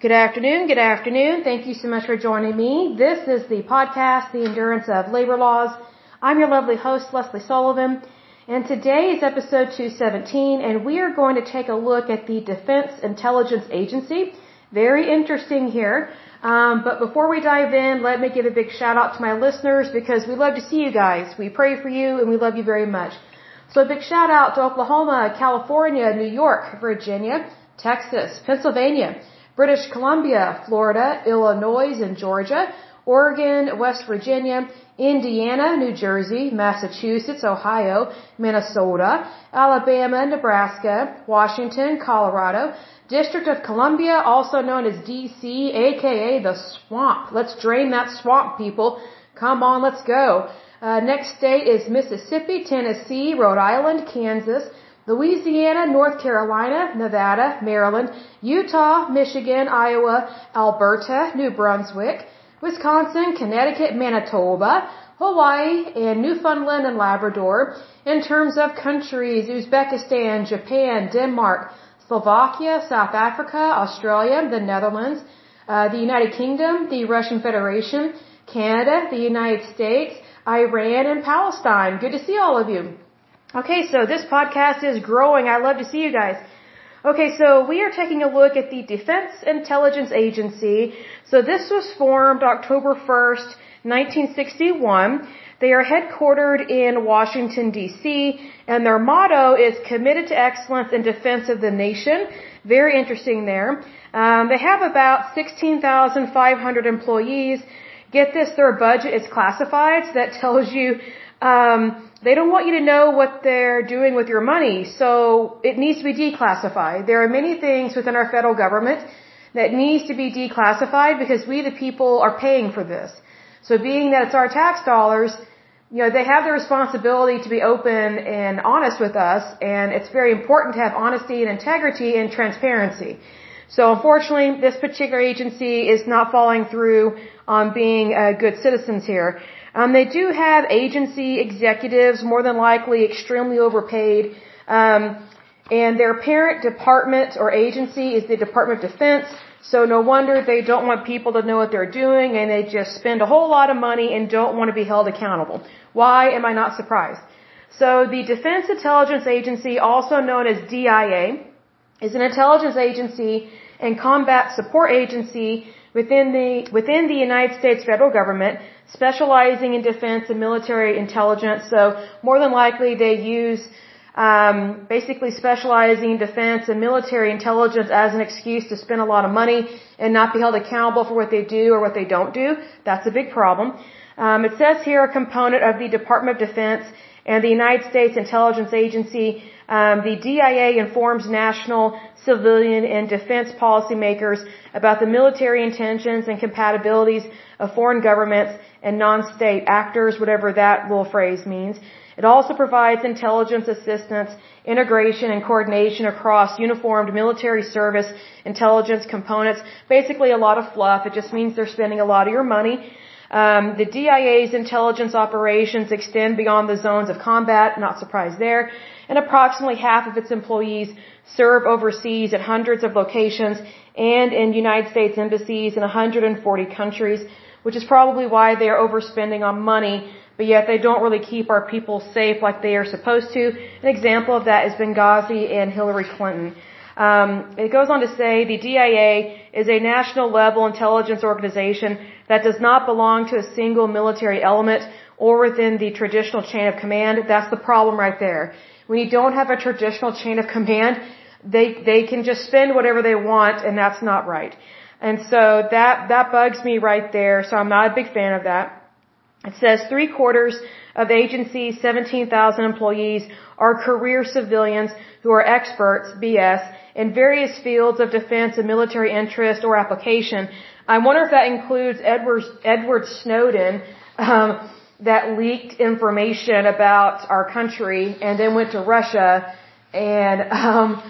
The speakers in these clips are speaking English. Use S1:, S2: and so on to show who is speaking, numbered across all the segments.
S1: Good afternoon. Good afternoon. Thank you so much for joining me. This is the podcast, The Endurance of Labor Laws. I'm your lovely host, Lesley Sullivan, and today is episode 217, and we are going to take a look at the Defense Intelligence Agency. Very interesting here. Um, but before we dive in, let me give a big shout out to my listeners because we love to see you guys. We pray for you and we love you very much. So a big shout out to Oklahoma, California, New York, Virginia, Texas, Pennsylvania, British Columbia, Florida, Illinois and Georgia, Oregon, West Virginia, Indiana, New Jersey, Massachusetts, Ohio, Minnesota, Alabama, Nebraska, Washington, Colorado, District of Columbia, also known as DC, aka the swamp. Let's drain that swamp, people. Come on, let's go. Uh, next state is Mississippi, Tennessee, Rhode Island, Kansas, Louisiana, North Carolina, Nevada, Maryland, Utah, Michigan, Iowa, Alberta, New Brunswick, Wisconsin, Connecticut, Manitoba, Hawaii, and Newfoundland and Labrador. In terms of countries, Uzbekistan, Japan, Denmark, Slovakia, South Africa, Australia, the Netherlands, uh, the United Kingdom, the Russian Federation, Canada, the United States, Iran, and Palestine. Good to see all of you. Okay, so this podcast is growing. I love to see you guys. Okay, so we are taking a look at the Defense Intelligence Agency. So this was formed October 1st, 1961. They are headquartered in Washington, D.C., and their motto is committed to excellence in defense of the nation. Very interesting there. Um, they have about 16,500 employees. Get this, their budget is classified. So that tells you um, they don't want you to know what they're doing with your money, so it needs to be declassified. There are many things within our federal government that needs to be declassified because we the people are paying for this. So being that it's our tax dollars, you know, they have the responsibility to be open and honest with us, and it's very important to have honesty and integrity and transparency. So unfortunately, this particular agency is not following through on being uh, good citizens here. Um, they do have agency executives, more than likely extremely overpaid. Um, and their parent department or agency is the Department of Defense. So no wonder they don't want people to know what they're doing and they just spend a whole lot of money and don't want to be held accountable. Why am I not surprised? So the Defense Intelligence Agency, also known as DIA, is an intelligence agency and combat support agency within the, within the United States federal government specializing in defense and military intelligence. So more than likely they use um, basically specializing in defense and military intelligence as an excuse to spend a lot of money and not be held accountable for what they do or what they don't do. That's a big problem. Um, it says here a component of the Department of Defense and the United States Intelligence Agency. Um, the DIA informs national, civilian, and defense policymakers about the military intentions and compatibilities of foreign governments and non-state actors, whatever that little phrase means. It also provides intelligence assistance, integration, and coordination across uniformed military service intelligence components. Basically a lot of fluff. It just means they're spending a lot of your money. Um, the DIA's intelligence operations extend beyond the zones of combat, not surprised there, and approximately half of its employees serve overseas at hundreds of locations and in United States embassies in 140 countries which is probably why they are overspending on money, but yet they don't really keep our people safe like they are supposed to. An example of that is Benghazi and Hillary Clinton. Um, it goes on to say the DIA is a national level intelligence organization that does not belong to a single military element or within the traditional chain of command. That's the problem right there. When you don't have a traditional chain of command, they they can just spend whatever they want, and that's not right. And so that, that bugs me right there. So I'm not a big fan of that. It says three quarters of agencies, 17,000 employees are career civilians who are experts, BS, in various fields of defense and military interest or application. I wonder if that includes Edward, Edward Snowden, um, that leaked information about our country and then went to Russia and, um,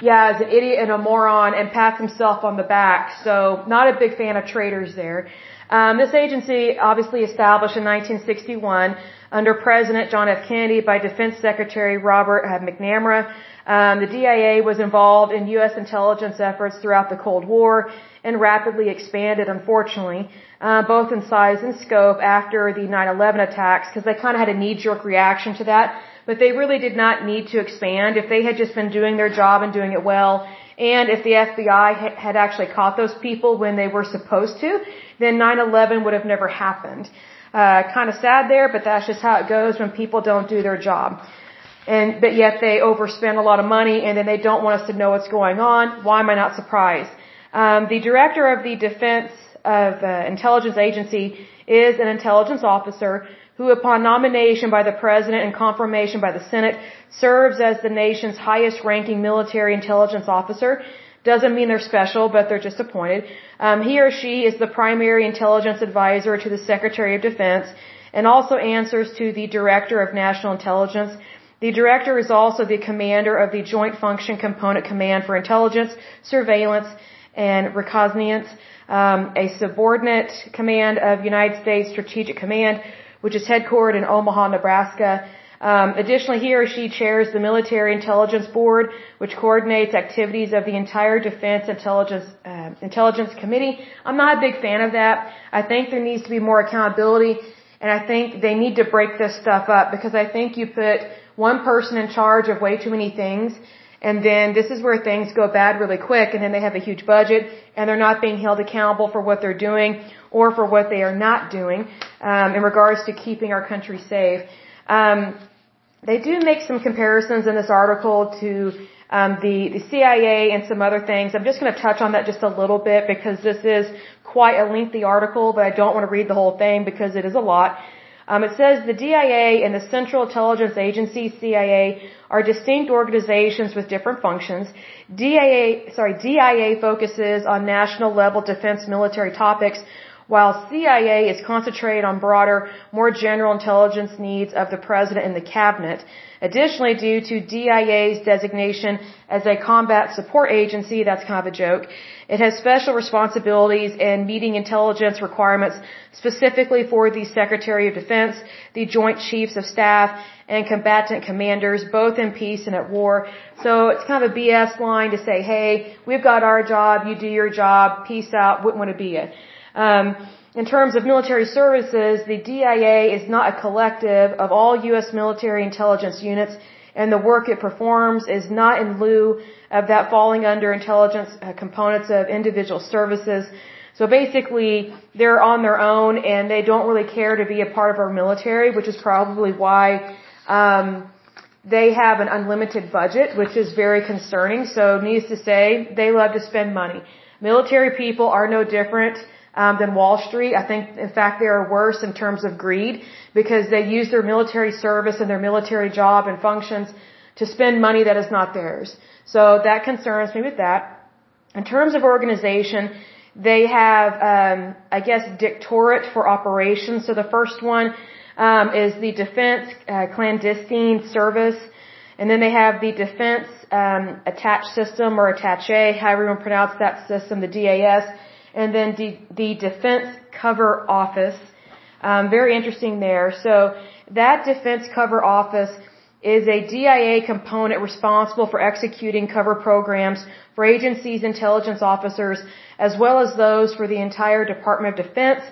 S1: yeah, is an idiot and a moron and pats himself on the back. So not a big fan of traitors there. Um, this agency obviously established in 1961 under President John F. Kennedy by Defense Secretary Robert McNamara. Um, the DIA was involved in U.S. intelligence efforts throughout the Cold War and rapidly expanded, unfortunately, uh, both in size and scope after the 9/11 attacks, because they kind of had a knee-jerk reaction to that. But they really did not need to expand if they had just been doing their job and doing it well. And if the FBI had actually caught those people when they were supposed to, then 9/11 would have never happened. Uh, kind of sad there, but that's just how it goes when people don't do their job. And, but yet they overspend a lot of money and then they don't want us to know what's going on. Why am I not surprised? Um, the director of the Defense of uh, Intelligence Agency is an intelligence officer who, upon nomination by the President and confirmation by the Senate, serves as the nation's highest ranking military intelligence officer. Doesn't mean they're special, but they're just appointed. Um, he or she is the primary intelligence advisor to the Secretary of Defense and also answers to the Director of National Intelligence the director is also the commander of the Joint Function Component Command for Intelligence, Surveillance, and Reconnaissance, um, a subordinate command of United States Strategic Command, which is headquartered in Omaha, Nebraska. Um, additionally, he or she chairs the Military Intelligence Board, which coordinates activities of the entire Defense Intelligence uh, Intelligence Committee. I'm not a big fan of that. I think there needs to be more accountability, and I think they need to break this stuff up because I think you put one person in charge of way too many things. And then this is where things go bad really quick and then they have a huge budget and they're not being held accountable for what they're doing or for what they are not doing um, in regards to keeping our country safe. Um, they do make some comparisons in this article to um, the, the CIA and some other things. I'm just going to touch on that just a little bit because this is quite a lengthy article, but I don't want to read the whole thing because it is a lot. Um, it says the DIA and the Central Intelligence Agency CIA are distinct organizations with different functions. DIA, sorry, DIA focuses on national level defense military topics, while CIA is concentrated on broader, more general intelligence needs of the president and the cabinet. Additionally, due to DIA's designation as a combat support agency, that's kind of a joke, it has special responsibilities in meeting intelligence requirements specifically for the Secretary of Defense, the Joint Chiefs of Staff, and combatant commanders, both in peace and at war. So it's kind of a BS line to say, hey, we've got our job, you do your job, peace out, wouldn't want to be it. Um, in terms of military services, the DIA is not a collective of all U.S. military intelligence units, and the work it performs is not in lieu of that falling under intelligence uh, components of individual services. So basically, they're on their own and they don't really care to be a part of our military, which is probably why um, they have an unlimited budget, which is very concerning. So, needless to say, they love to spend money. Military people are no different um, than Wall Street. I think, in fact, they are worse in terms of greed because they use their military service and their military job and functions to spend money that is not theirs. So that concerns me with that. In terms of organization, they have, um, I guess, Directorate for Operations. So the first one um, is the Defense uh, Clandestine Service. And then they have the Defense um, Attached System or Attache, however you want to pronounce that system, the DAS and then the, the Defense Cover Office. Um, very interesting there. So that Defense Cover Office is a DIA component responsible for executing cover programs for agencies' intelligence officers, as well as those for the entire Department of Defense.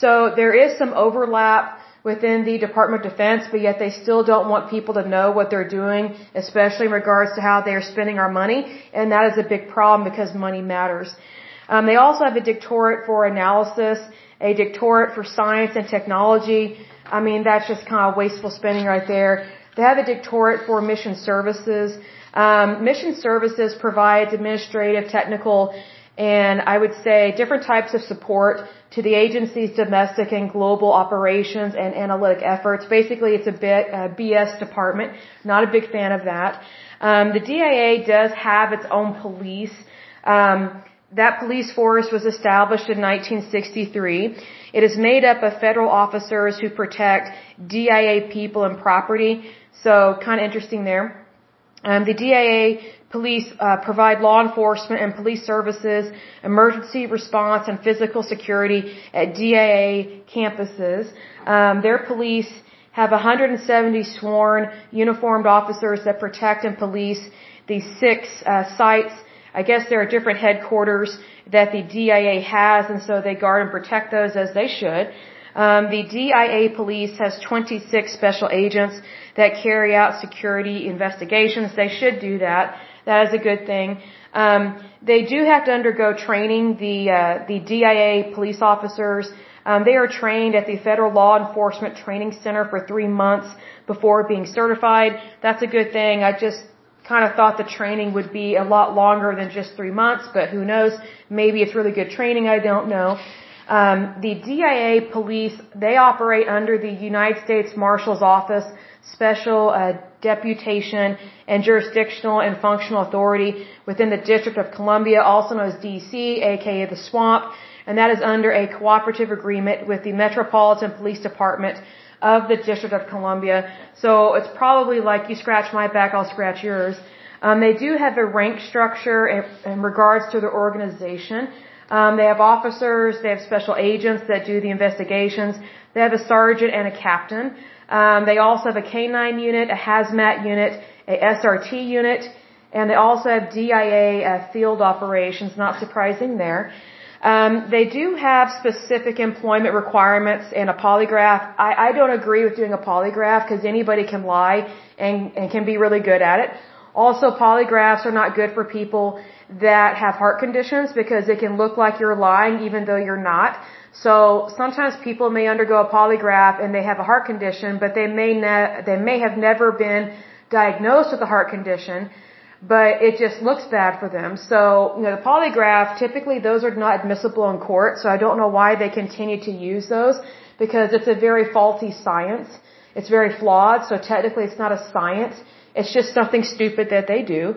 S1: So there is some overlap within the Department of Defense, but yet they still don't want people to know what they're doing, especially in regards to how they're spending our money. And that is a big problem because money matters. Um, they also have a Directorate for analysis, a Directorate for science and technology. I mean, that's just kind of wasteful spending right there. They have a Directorate for mission services. Um, mission services provides administrative, technical, and I would say different types of support to the agency's domestic and global operations and analytic efforts. Basically, it's a bit a BS department. Not a big fan of that. Um, the DIA does have its own police. Um, that police force was established in 1963. It is made up of federal officers who protect DIA people and property. So kind of interesting there. Um, the DIA police uh, provide law enforcement and police services, emergency response, and physical security at DIA campuses. Um, their police have 170 sworn uniformed officers that protect and police these six uh, sites. I guess there are different headquarters that the DIA has, and so they guard and protect those as they should. Um, the DIA police has 26 special agents that carry out security investigations. They should do that. That is a good thing. Um, they do have to undergo training. The uh, the DIA police officers um, they are trained at the Federal Law Enforcement Training Center for three months before being certified. That's a good thing. I just kind of thought the training would be a lot longer than just three months, but who knows? Maybe it's really good training. I don't know. Um, the DIA police, they operate under the United States Marshal's Office Special uh, Deputation and Jurisdictional and Functional Authority within the District of Columbia, also known as DC, aka the Swamp, and that is under a cooperative agreement with the Metropolitan Police Department of the District of Columbia. So it's probably like you scratch my back, I'll scratch yours. Um, they do have a rank structure in, in regards to their organization. Um, they have officers, they have special agents that do the investigations, they have a sergeant and a captain. Um, they also have a K9 unit, a hazmat unit, a SRT unit, and they also have DIA uh, field operations. Not surprising there. Um, they do have specific employment requirements and a polygraph. I, I don't agree with doing a polygraph because anybody can lie and, and can be really good at it. Also, polygraphs are not good for people that have heart conditions because it can look like you're lying even though you're not. So sometimes people may undergo a polygraph and they have a heart condition, but they may ne- they may have never been diagnosed with a heart condition, but it just looks bad for them. So, you know, the polygraph, typically those are not admissible in court, so I don't know why they continue to use those because it's a very faulty science. It's very flawed, so technically it's not a science. It's just something stupid that they do.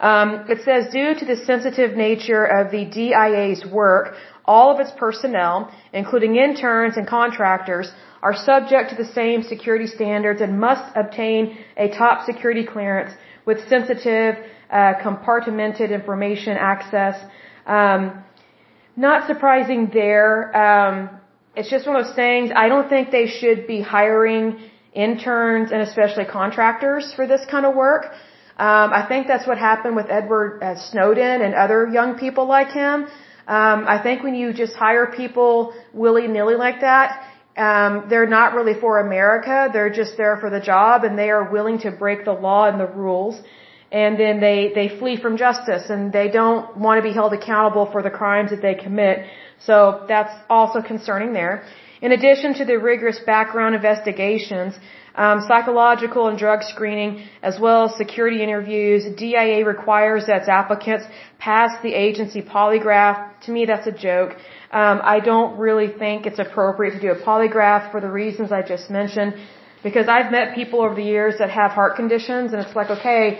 S1: Um, it says, due to the sensitive nature of the DIA's work, all of its personnel, including interns and contractors, are subject to the same security standards and must obtain a top security clearance with sensitive, uh, compartmented information access. Um, not surprising there. Um, it's just one of those things. I don't think they should be hiring interns and especially contractors for this kind of work. Um, I think that's what happened with Edward uh, Snowden and other young people like him. Um, I think when you just hire people willy nilly like that, um, they're not really for America. They're just there for the job, and they are willing to break the law and the rules. And then they they flee from justice, and they don't want to be held accountable for the crimes that they commit. So that's also concerning there. In addition to the rigorous background investigations, um, psychological and drug screening, as well as security interviews. DIA requires that its applicants pass the agency polygraph. To me, that's a joke. Um, I don't really think it's appropriate to do a polygraph for the reasons I just mentioned, because I've met people over the years that have heart conditions, and it's like, okay,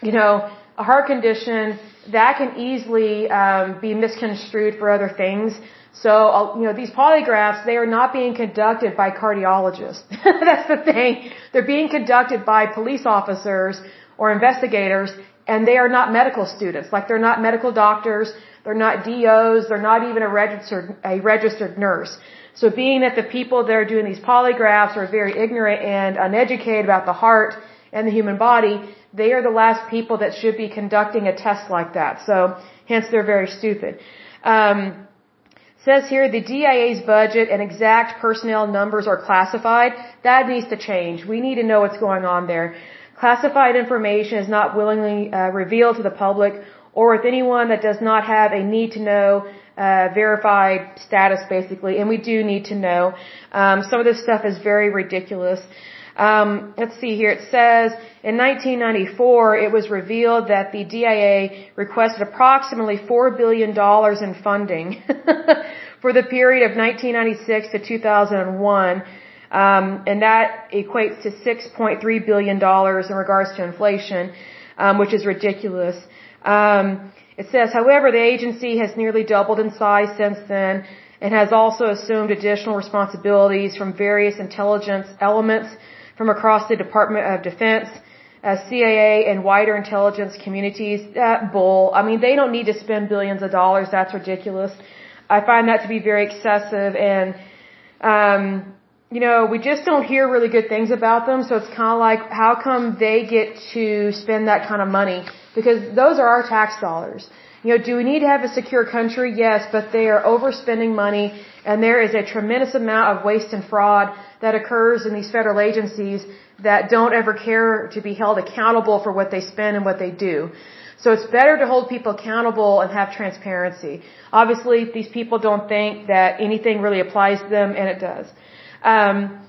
S1: you know, a heart condition that can easily um, be misconstrued for other things. So, uh, you know, these polygraphs, they are not being conducted by cardiologists. That's the thing. They're being conducted by police officers or investigators, and they are not medical students. Like, they're not medical doctors, they're not DOs, they're not even a registered, a registered nurse. So being that the people that are doing these polygraphs are very ignorant and uneducated about the heart and the human body, they are the last people that should be conducting a test like that. So, hence they're very stupid. Um, says here the DIA's budget and exact personnel numbers are classified. That needs to change. We need to know what's going on there. Classified information is not willingly uh, revealed to the public or with anyone that does not have a need to know uh, verified status, basically. And we do need to know. Um, some of this stuff is very ridiculous. Um, let's see here. It says in 1994, it was revealed that the DIA requested approximately $4 billion in funding for the period of 1996 to 2001. Um, and that equates to $6.3 billion in regards to inflation, um, which is ridiculous. Um, it says, however, the agency has nearly doubled in size since then and has also assumed additional responsibilities from various intelligence elements from across the Department of Defense, uh, CIA and wider intelligence communities, that bull. I mean, they don't need to spend billions of dollars. That's ridiculous. I find that to be very excessive and, um, you know, we just don't hear really good things about them. So it's kind of like, how come they get to spend that kind of money? Because those are our tax dollars. You know, do we need to have a secure country? Yes, but they are overspending money and there is a tremendous amount of waste and fraud that occurs in these federal agencies that don't ever care to be held accountable for what they spend and what they do. So it's better to hold people accountable and have transparency. Obviously, these people don't think that anything really applies to them, and it does. Um,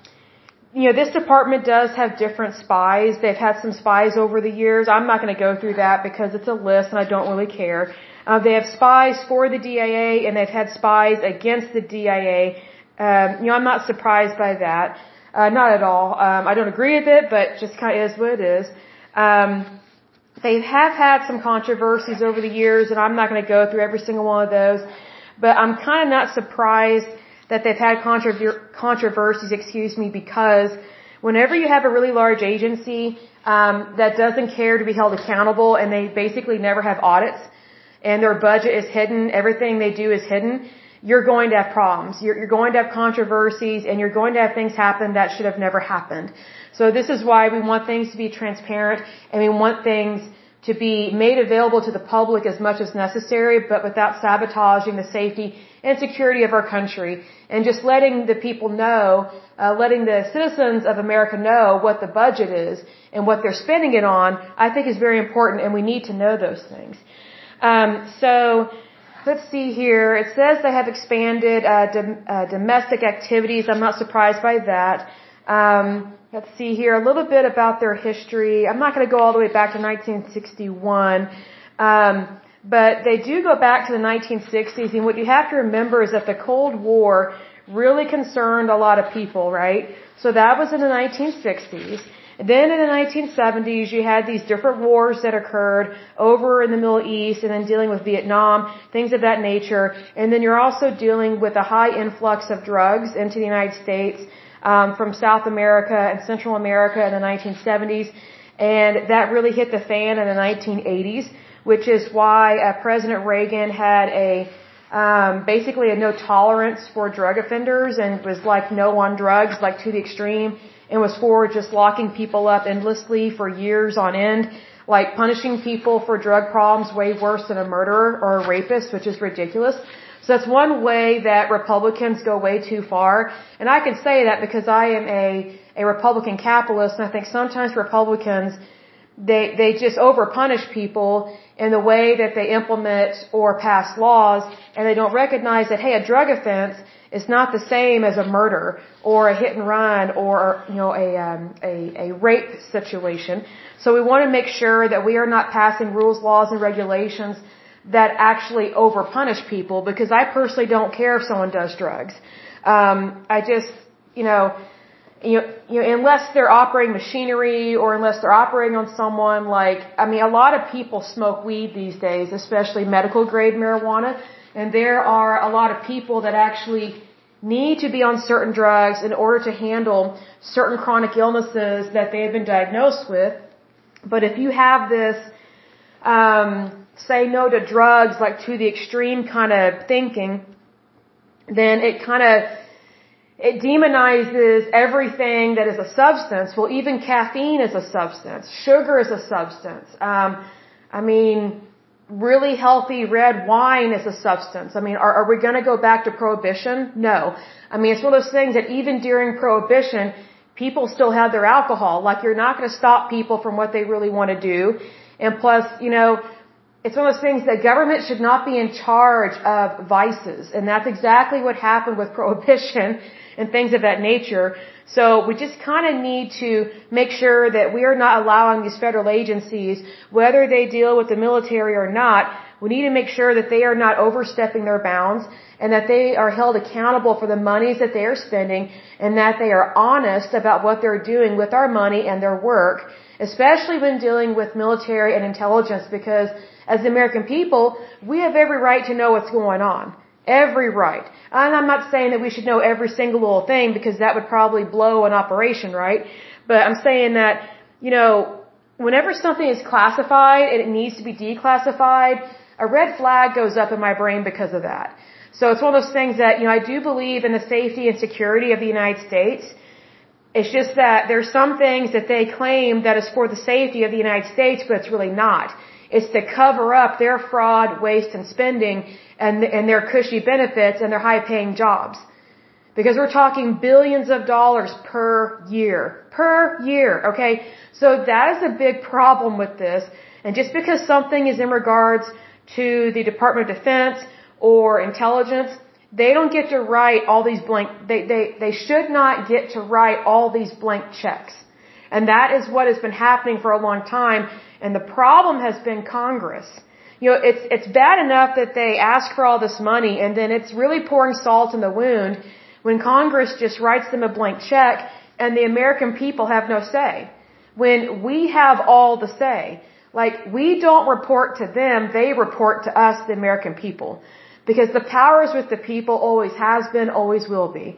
S1: you know, this department does have different spies. They've had some spies over the years. I'm not going to go through that because it's a list and I don't really care. Uh, they have spies for the DIA and they've had spies against the DIA. Um, you know, I'm not surprised by that. Uh, not at all. Um, I don't agree with it, but just kind of is what it is. Um, they have had some controversies over the years, and I'm not going to go through every single one of those. But I'm kind of not surprised that they've had controver- controversies, excuse me, because whenever you have a really large agency um, that doesn't care to be held accountable, and they basically never have audits, and their budget is hidden, everything they do is hidden you're going to have problems. You're, you're going to have controversies and you're going to have things happen that should have never happened. So this is why we want things to be transparent and we want things to be made available to the public as much as necessary, but without sabotaging the safety and security of our country. And just letting the people know, uh, letting the citizens of America know what the budget is and what they're spending it on, I think is very important and we need to know those things. Um, so, Let's see here. It says they have expanded uh, dom uh, domestic activities. I'm not surprised by that. Um, let's see here a little bit about their history. I'm not going to go all the way back to 1961, um, but they do go back to the 1960s. And what you have to remember is that the Cold War really concerned a lot of people, right? So that was in the 1960s. Then in the 1970s, you had these different wars that occurred over in the Middle East and then dealing with Vietnam, things of that nature. And then you're also dealing with a high influx of drugs into the United States um, from South America and Central America in the 1970s. And that really hit the fan in the 1980s, which is why uh, President Reagan had a um, basically a no tolerance for drug offenders and was like no on drugs, like to the extreme and was for just locking people up endlessly for years on end, like punishing people for drug problems way worse than a murderer or a rapist, which is ridiculous. So that's one way that Republicans go way too far. And I can say that because I am a, a Republican capitalist and I think sometimes Republicans, they, they just over punish people in the way that they implement or pass laws and they don't recognize that, hey, a drug offense is not the same as a murder or a hit and run or you know a um, a, a rape situation. So we want to make sure that we are not passing rules, laws, and regulations that actually overpunish people because I personally don't care if someone does drugs. Um, I just you know. You know, you know, unless they're operating machinery or unless they're operating on someone like, I mean, a lot of people smoke weed these days, especially medical grade marijuana. And there are a lot of people that actually need to be on certain drugs in order to handle certain chronic illnesses that they have been diagnosed with. But if you have this, um, say no to drugs, like to the extreme kind of thinking, then it kind of, it demonizes everything that is a substance. Well, even caffeine is a substance. Sugar is a substance. Um, I mean, really healthy red wine is a substance. I mean, are, are we going to go back to prohibition? No. I mean, it's one of those things that even during prohibition, people still had their alcohol. Like, you're not going to stop people from what they really want to do. And plus, you know, it's one of those things that government should not be in charge of vices. And that's exactly what happened with prohibition and things of that nature. So we just kind of need to make sure that we are not allowing these federal agencies, whether they deal with the military or not, we need to make sure that they are not overstepping their bounds and that they are held accountable for the monies that they are spending and that they are honest about what they're doing with our money and their work, especially when dealing with military and intelligence because as the American people, we have every right to know what's going on. Every right. And I'm not saying that we should know every single little thing because that would probably blow an operation, right? But I'm saying that, you know, whenever something is classified and it needs to be declassified, a red flag goes up in my brain because of that. So it's one of those things that, you know, I do believe in the safety and security of the United States. It's just that there's some things that they claim that is for the safety of the United States, but it's really not. It's to cover up their fraud, waste, and spending and, and their cushy benefits and their high paying jobs. Because we're talking billions of dollars per year. Per year, okay? So that is a big problem with this. And just because something is in regards to the Department of Defense or intelligence, they don't get to write all these blank, they, they, they should not get to write all these blank checks. And that is what has been happening for a long time. And the problem has been Congress. You know, it's, it's bad enough that they ask for all this money and then it's really pouring salt in the wound when Congress just writes them a blank check and the American people have no say. When we have all the say. Like, we don't report to them, they report to us, the American people. Because the power is with the people, always has been, always will be.